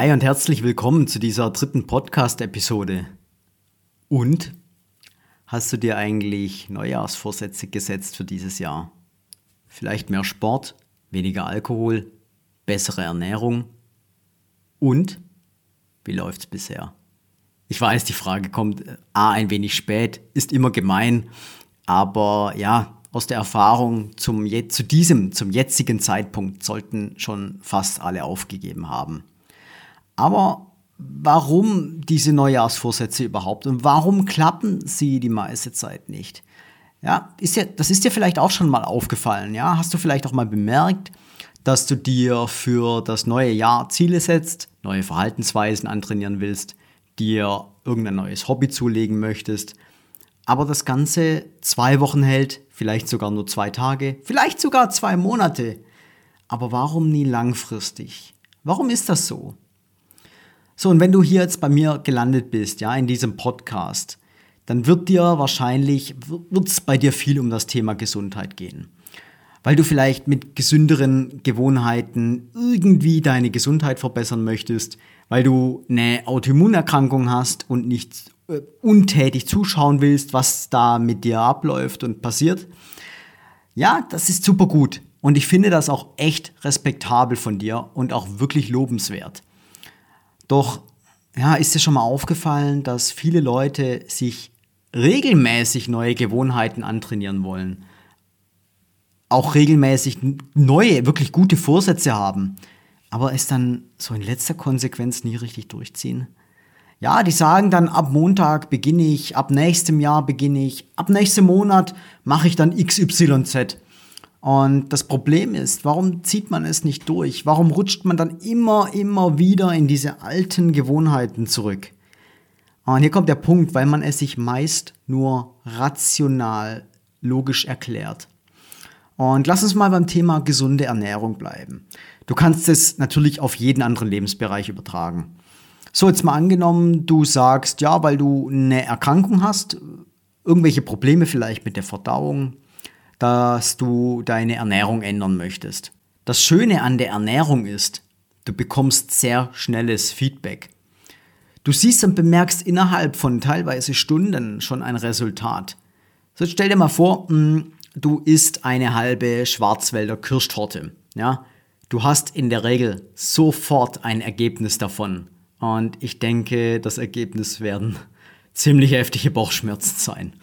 Hi und herzlich willkommen zu dieser dritten Podcast-Episode. Und hast du dir eigentlich Neujahrsvorsätze gesetzt für dieses Jahr? Vielleicht mehr Sport, weniger Alkohol, bessere Ernährung? Und wie läuft's bisher? Ich weiß, die Frage kommt äh, A ein wenig spät, ist immer gemein, aber ja, aus der Erfahrung zum, zu diesem, zum jetzigen Zeitpunkt sollten schon fast alle aufgegeben haben. Aber warum diese Neujahrsvorsätze überhaupt und warum klappen sie die meiste Zeit nicht? Ja, ist ja, das ist dir vielleicht auch schon mal aufgefallen. Ja, hast du vielleicht auch mal bemerkt, dass du dir für das neue Jahr Ziele setzt, neue Verhaltensweisen antrainieren willst, dir irgendein neues Hobby zulegen möchtest, aber das Ganze zwei Wochen hält, vielleicht sogar nur zwei Tage, vielleicht sogar zwei Monate. Aber warum nie langfristig? Warum ist das so? So, und wenn du hier jetzt bei mir gelandet bist, ja, in diesem Podcast, dann wird dir wahrscheinlich, wird es bei dir viel um das Thema Gesundheit gehen. Weil du vielleicht mit gesünderen Gewohnheiten irgendwie deine Gesundheit verbessern möchtest, weil du eine Autoimmunerkrankung hast und nicht äh, untätig zuschauen willst, was da mit dir abläuft und passiert. Ja, das ist super gut. Und ich finde das auch echt respektabel von dir und auch wirklich lobenswert. Doch ja, ist dir schon mal aufgefallen, dass viele Leute sich regelmäßig neue Gewohnheiten antrainieren wollen? Auch regelmäßig neue, wirklich gute Vorsätze haben, aber es dann so in letzter Konsequenz nie richtig durchziehen? Ja, die sagen dann, ab Montag beginne ich, ab nächstem Jahr beginne ich, ab nächstem Monat mache ich dann XYZ. Und das Problem ist, warum zieht man es nicht durch? Warum rutscht man dann immer, immer wieder in diese alten Gewohnheiten zurück? Und hier kommt der Punkt, weil man es sich meist nur rational, logisch erklärt. Und lass uns mal beim Thema gesunde Ernährung bleiben. Du kannst es natürlich auf jeden anderen Lebensbereich übertragen. So, jetzt mal angenommen, du sagst, ja, weil du eine Erkrankung hast, irgendwelche Probleme vielleicht mit der Verdauung, dass du deine Ernährung ändern möchtest. Das Schöne an der Ernährung ist, du bekommst sehr schnelles Feedback. Du siehst und bemerkst innerhalb von teilweise Stunden schon ein Resultat. So stell dir mal vor, hm, du isst eine halbe Schwarzwälder Kirschtorte. Ja? Du hast in der Regel sofort ein Ergebnis davon. Und ich denke, das Ergebnis werden ziemlich heftige Bauchschmerzen sein.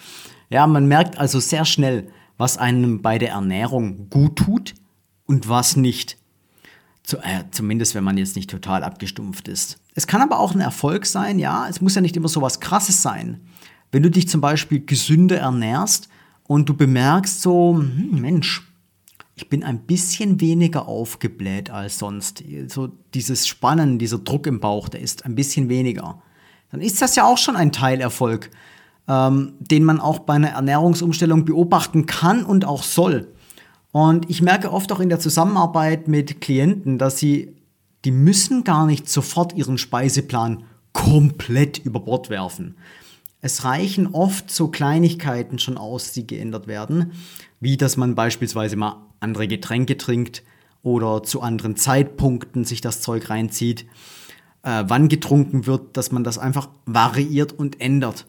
Ja, man merkt also sehr schnell, was einem bei der Ernährung gut tut und was nicht. Zu, äh, zumindest wenn man jetzt nicht total abgestumpft ist. Es kann aber auch ein Erfolg sein, ja. Es muss ja nicht immer so was Krasses sein. Wenn du dich zum Beispiel gesünder ernährst und du bemerkst so, hm, Mensch, ich bin ein bisschen weniger aufgebläht als sonst. So dieses Spannen, dieser Druck im Bauch, der ist ein bisschen weniger. Dann ist das ja auch schon ein Teilerfolg ähm, den man auch bei einer Ernährungsumstellung beobachten kann und auch soll. Und ich merke oft auch in der Zusammenarbeit mit Klienten, dass sie, die müssen gar nicht sofort ihren Speiseplan komplett über Bord werfen. Es reichen oft so Kleinigkeiten schon aus, die geändert werden, wie dass man beispielsweise mal andere Getränke trinkt oder zu anderen Zeitpunkten sich das Zeug reinzieht, äh, wann getrunken wird, dass man das einfach variiert und ändert.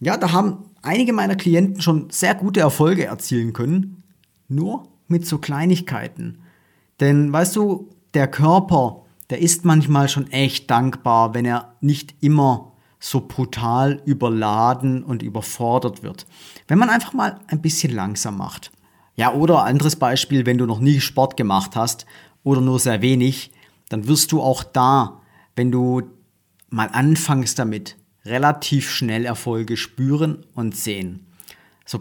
Ja, da haben einige meiner Klienten schon sehr gute Erfolge erzielen können, nur mit so Kleinigkeiten. Denn weißt du, der Körper, der ist manchmal schon echt dankbar, wenn er nicht immer so brutal überladen und überfordert wird. Wenn man einfach mal ein bisschen langsam macht. Ja, oder anderes Beispiel, wenn du noch nie Sport gemacht hast oder nur sehr wenig, dann wirst du auch da, wenn du mal anfängst damit, relativ schnell Erfolge spüren und sehen. So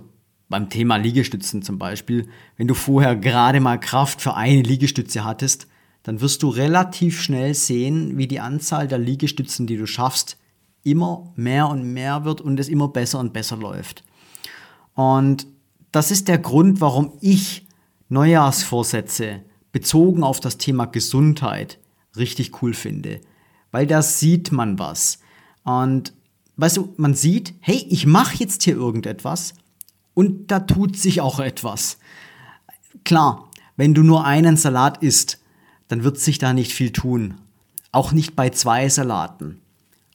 beim Thema Liegestützen zum Beispiel, wenn du vorher gerade mal Kraft für eine Liegestütze hattest, dann wirst du relativ schnell sehen, wie die Anzahl der Liegestützen, die du schaffst, immer mehr und mehr wird und es immer besser und besser läuft. Und das ist der Grund, warum ich Neujahrsvorsätze bezogen auf das Thema Gesundheit richtig cool finde. Weil da sieht man was. Und weißt du, man sieht, hey, ich mache jetzt hier irgendetwas und da tut sich auch etwas. Klar, wenn du nur einen Salat isst, dann wird sich da nicht viel tun. auch nicht bei zwei Salaten.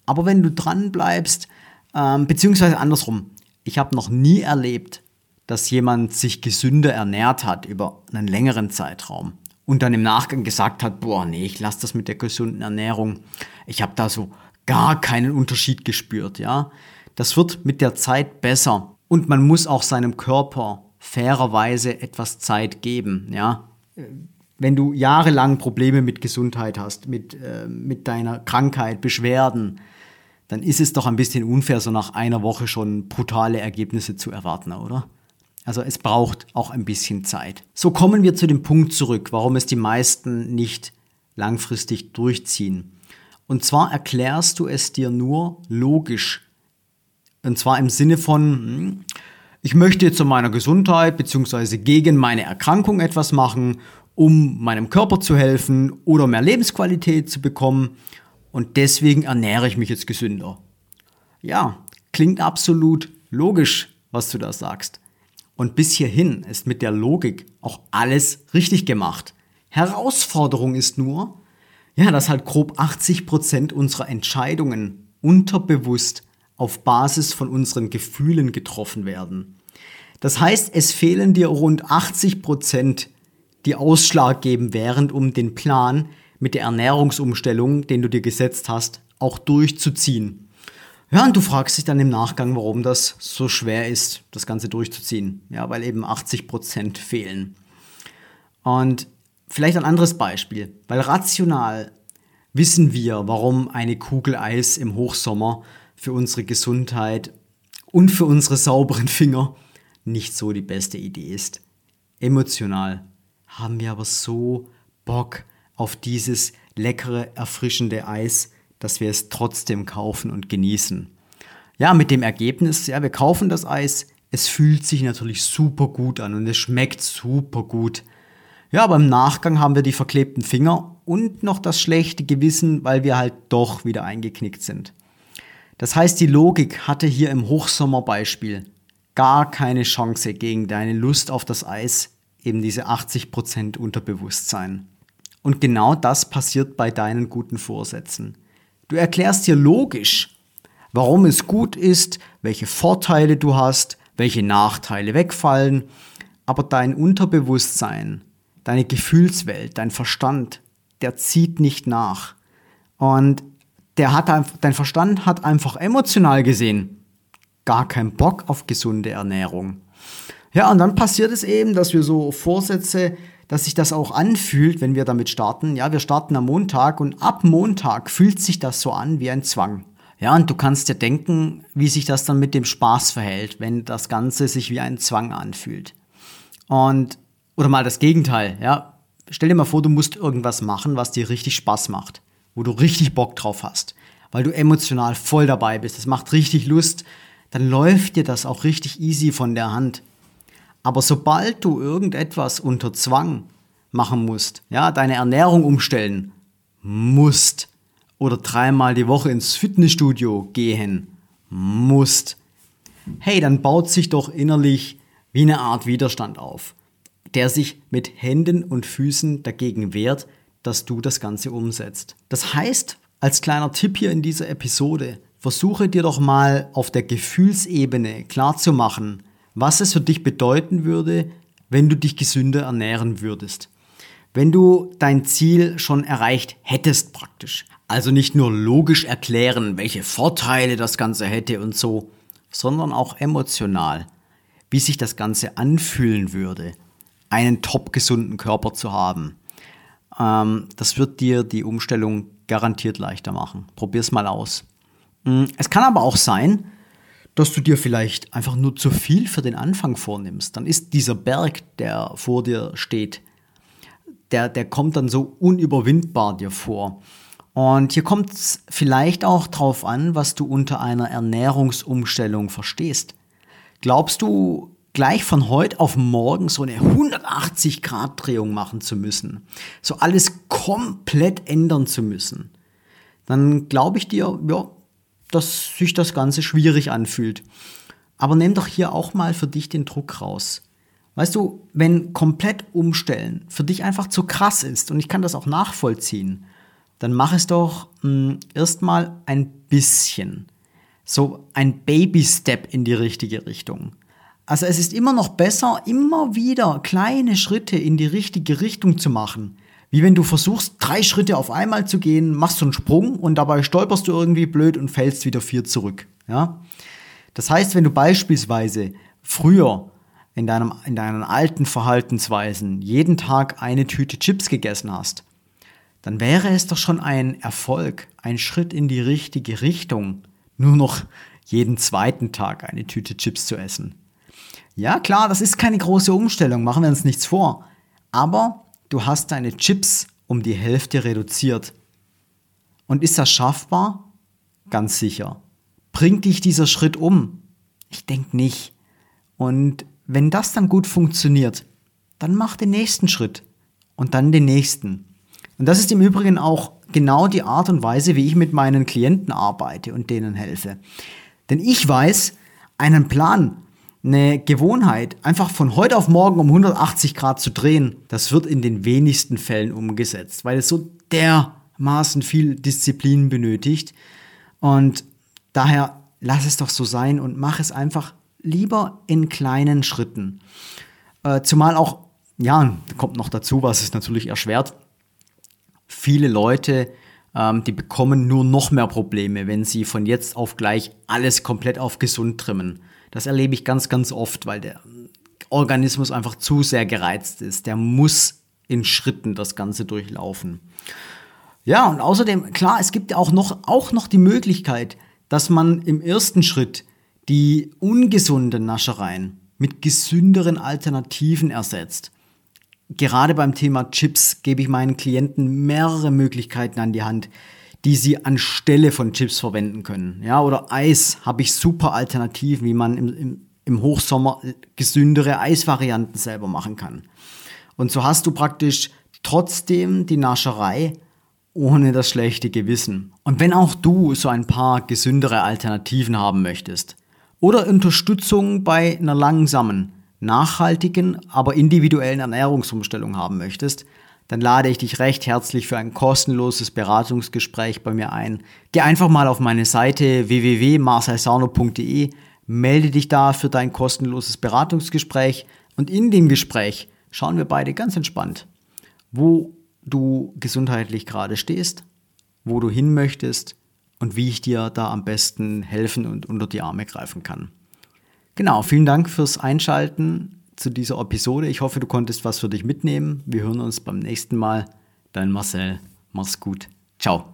Aber wenn du dran bleibst, ähm, beziehungsweise andersrum, ich habe noch nie erlebt, dass jemand sich gesünder ernährt hat über einen längeren Zeitraum und dann im Nachgang gesagt hat, boah, nee, ich lasse das mit der gesunden Ernährung. Ich habe da so gar keinen Unterschied gespürt, ja. Das wird mit der Zeit besser und man muss auch seinem Körper fairerweise etwas Zeit geben, ja. Wenn du jahrelang Probleme mit Gesundheit hast, mit, äh, mit deiner Krankheit, Beschwerden, dann ist es doch ein bisschen unfair, so nach einer Woche schon brutale Ergebnisse zu erwarten, oder? Also es braucht auch ein bisschen Zeit. So kommen wir zu dem Punkt zurück, warum es die meisten nicht langfristig durchziehen. Und zwar erklärst du es dir nur logisch. Und zwar im Sinne von, hm, ich möchte jetzt zu meiner Gesundheit bzw. gegen meine Erkrankung etwas machen, um meinem Körper zu helfen oder mehr Lebensqualität zu bekommen. Und deswegen ernähre ich mich jetzt gesünder. Ja, klingt absolut logisch, was du da sagst. Und bis hierhin ist mit der Logik auch alles richtig gemacht. Herausforderung ist nur, ja, dass halt grob 80 Prozent unserer Entscheidungen unterbewusst auf Basis von unseren Gefühlen getroffen werden. Das heißt, es fehlen dir rund 80%, Prozent, die ausschlaggebend wären, um den Plan mit der Ernährungsumstellung, den du dir gesetzt hast, auch durchzuziehen. Ja, und du fragst dich dann im Nachgang, warum das so schwer ist, das Ganze durchzuziehen. Ja, weil eben 80 Prozent fehlen. Und vielleicht ein anderes Beispiel, weil rational wissen wir, warum eine Kugel Eis im Hochsommer für unsere Gesundheit und für unsere sauberen Finger nicht so die beste Idee ist. Emotional haben wir aber so Bock auf dieses leckere, erfrischende Eis, dass wir es trotzdem kaufen und genießen. Ja, mit dem Ergebnis, ja, wir kaufen das Eis, es fühlt sich natürlich super gut an und es schmeckt super gut. Ja, aber im Nachgang haben wir die verklebten Finger und noch das schlechte Gewissen, weil wir halt doch wieder eingeknickt sind. Das heißt, die Logik hatte hier im Hochsommerbeispiel gar keine Chance gegen deine Lust auf das Eis, eben diese 80% Unterbewusstsein. Und genau das passiert bei deinen guten Vorsätzen. Du erklärst dir logisch, warum es gut ist, welche Vorteile du hast, welche Nachteile wegfallen, aber dein Unterbewusstsein, deine Gefühlswelt, dein Verstand, der zieht nicht nach. Und der hat, dein Verstand hat einfach emotional gesehen gar keinen Bock auf gesunde Ernährung. Ja, und dann passiert es eben, dass wir so Vorsätze dass sich das auch anfühlt, wenn wir damit starten. Ja, wir starten am Montag und ab Montag fühlt sich das so an wie ein Zwang. Ja, und du kannst dir denken, wie sich das dann mit dem Spaß verhält, wenn das Ganze sich wie ein Zwang anfühlt. Und, oder mal das Gegenteil, ja. Stell dir mal vor, du musst irgendwas machen, was dir richtig Spaß macht, wo du richtig Bock drauf hast, weil du emotional voll dabei bist, es macht richtig Lust, dann läuft dir das auch richtig easy von der Hand. Aber sobald du irgendetwas unter Zwang machen musst, ja, deine Ernährung umstellen musst oder dreimal die Woche ins Fitnessstudio gehen musst, hey, dann baut sich doch innerlich wie eine Art Widerstand auf, der sich mit Händen und Füßen dagegen wehrt, dass du das Ganze umsetzt. Das heißt, als kleiner Tipp hier in dieser Episode, versuche dir doch mal auf der Gefühlsebene klarzumachen, was es für dich bedeuten würde, wenn du dich gesünder ernähren würdest. Wenn du dein Ziel schon erreicht hättest praktisch. Also nicht nur logisch erklären, welche Vorteile das Ganze hätte und so, sondern auch emotional, wie sich das Ganze anfühlen würde, einen top gesunden Körper zu haben. Ähm, das wird dir die Umstellung garantiert leichter machen. Probier's mal aus. Mm, es kann aber auch sein, dass du dir vielleicht einfach nur zu viel für den Anfang vornimmst. Dann ist dieser Berg, der vor dir steht, der, der kommt dann so unüberwindbar dir vor. Und hier kommt es vielleicht auch drauf an, was du unter einer Ernährungsumstellung verstehst. Glaubst du, gleich von heute auf morgen so eine 180-Grad-Drehung machen zu müssen, so alles komplett ändern zu müssen, dann glaube ich dir, ja, dass sich das Ganze schwierig anfühlt. Aber nimm doch hier auch mal für dich den Druck raus. Weißt du, wenn komplett umstellen für dich einfach zu krass ist, und ich kann das auch nachvollziehen, dann mach es doch hm, erstmal ein bisschen. So ein Baby-Step in die richtige Richtung. Also es ist immer noch besser, immer wieder kleine Schritte in die richtige Richtung zu machen. Wie wenn du versuchst, drei Schritte auf einmal zu gehen, machst du einen Sprung und dabei stolperst du irgendwie blöd und fällst wieder vier zurück. Ja? Das heißt, wenn du beispielsweise früher in, deinem, in deinen alten Verhaltensweisen jeden Tag eine Tüte Chips gegessen hast, dann wäre es doch schon ein Erfolg, ein Schritt in die richtige Richtung, nur noch jeden zweiten Tag eine Tüte Chips zu essen. Ja, klar, das ist keine große Umstellung, machen wir uns nichts vor. Aber du hast deine Chips um die Hälfte reduziert. Und ist das schaffbar? Ganz sicher. Bringt dich dieser Schritt um? Ich denke nicht. Und wenn das dann gut funktioniert, dann mach den nächsten Schritt und dann den nächsten. Und das ist im Übrigen auch genau die Art und Weise, wie ich mit meinen Klienten arbeite und denen helfe. Denn ich weiß, einen Plan, eine Gewohnheit einfach von heute auf morgen um 180 Grad zu drehen, das wird in den wenigsten Fällen umgesetzt, weil es so dermaßen viel Disziplin benötigt. Und daher lass es doch so sein und mach es einfach lieber in kleinen Schritten. Äh, zumal auch, ja, kommt noch dazu, was es natürlich erschwert, viele Leute, ähm, die bekommen nur noch mehr Probleme, wenn sie von jetzt auf gleich alles komplett auf gesund trimmen. Das erlebe ich ganz, ganz oft, weil der Organismus einfach zu sehr gereizt ist. Der muss in Schritten das Ganze durchlaufen. Ja, und außerdem, klar, es gibt ja auch noch, auch noch die Möglichkeit, dass man im ersten Schritt die ungesunden Naschereien mit gesünderen Alternativen ersetzt. Gerade beim Thema Chips gebe ich meinen Klienten mehrere Möglichkeiten an die Hand, die sie anstelle von Chips verwenden können. Ja, oder Eis habe ich super Alternativen, wie man im, im, im Hochsommer gesündere Eisvarianten selber machen kann. Und so hast du praktisch trotzdem die Nascherei ohne das schlechte Gewissen. Und wenn auch du so ein paar gesündere Alternativen haben möchtest oder Unterstützung bei einer langsamen, nachhaltigen, aber individuellen Ernährungsumstellung haben möchtest, dann lade ich dich recht herzlich für ein kostenloses Beratungsgespräch bei mir ein. Geh einfach mal auf meine Seite www.marcelsauno.de, melde dich da für dein kostenloses Beratungsgespräch und in dem Gespräch schauen wir beide ganz entspannt, wo du gesundheitlich gerade stehst, wo du hin möchtest und wie ich dir da am besten helfen und unter die Arme greifen kann. Genau, vielen Dank fürs Einschalten zu dieser Episode. Ich hoffe, du konntest was für dich mitnehmen. Wir hören uns beim nächsten Mal. Dein Marcel. Mach's gut. Ciao.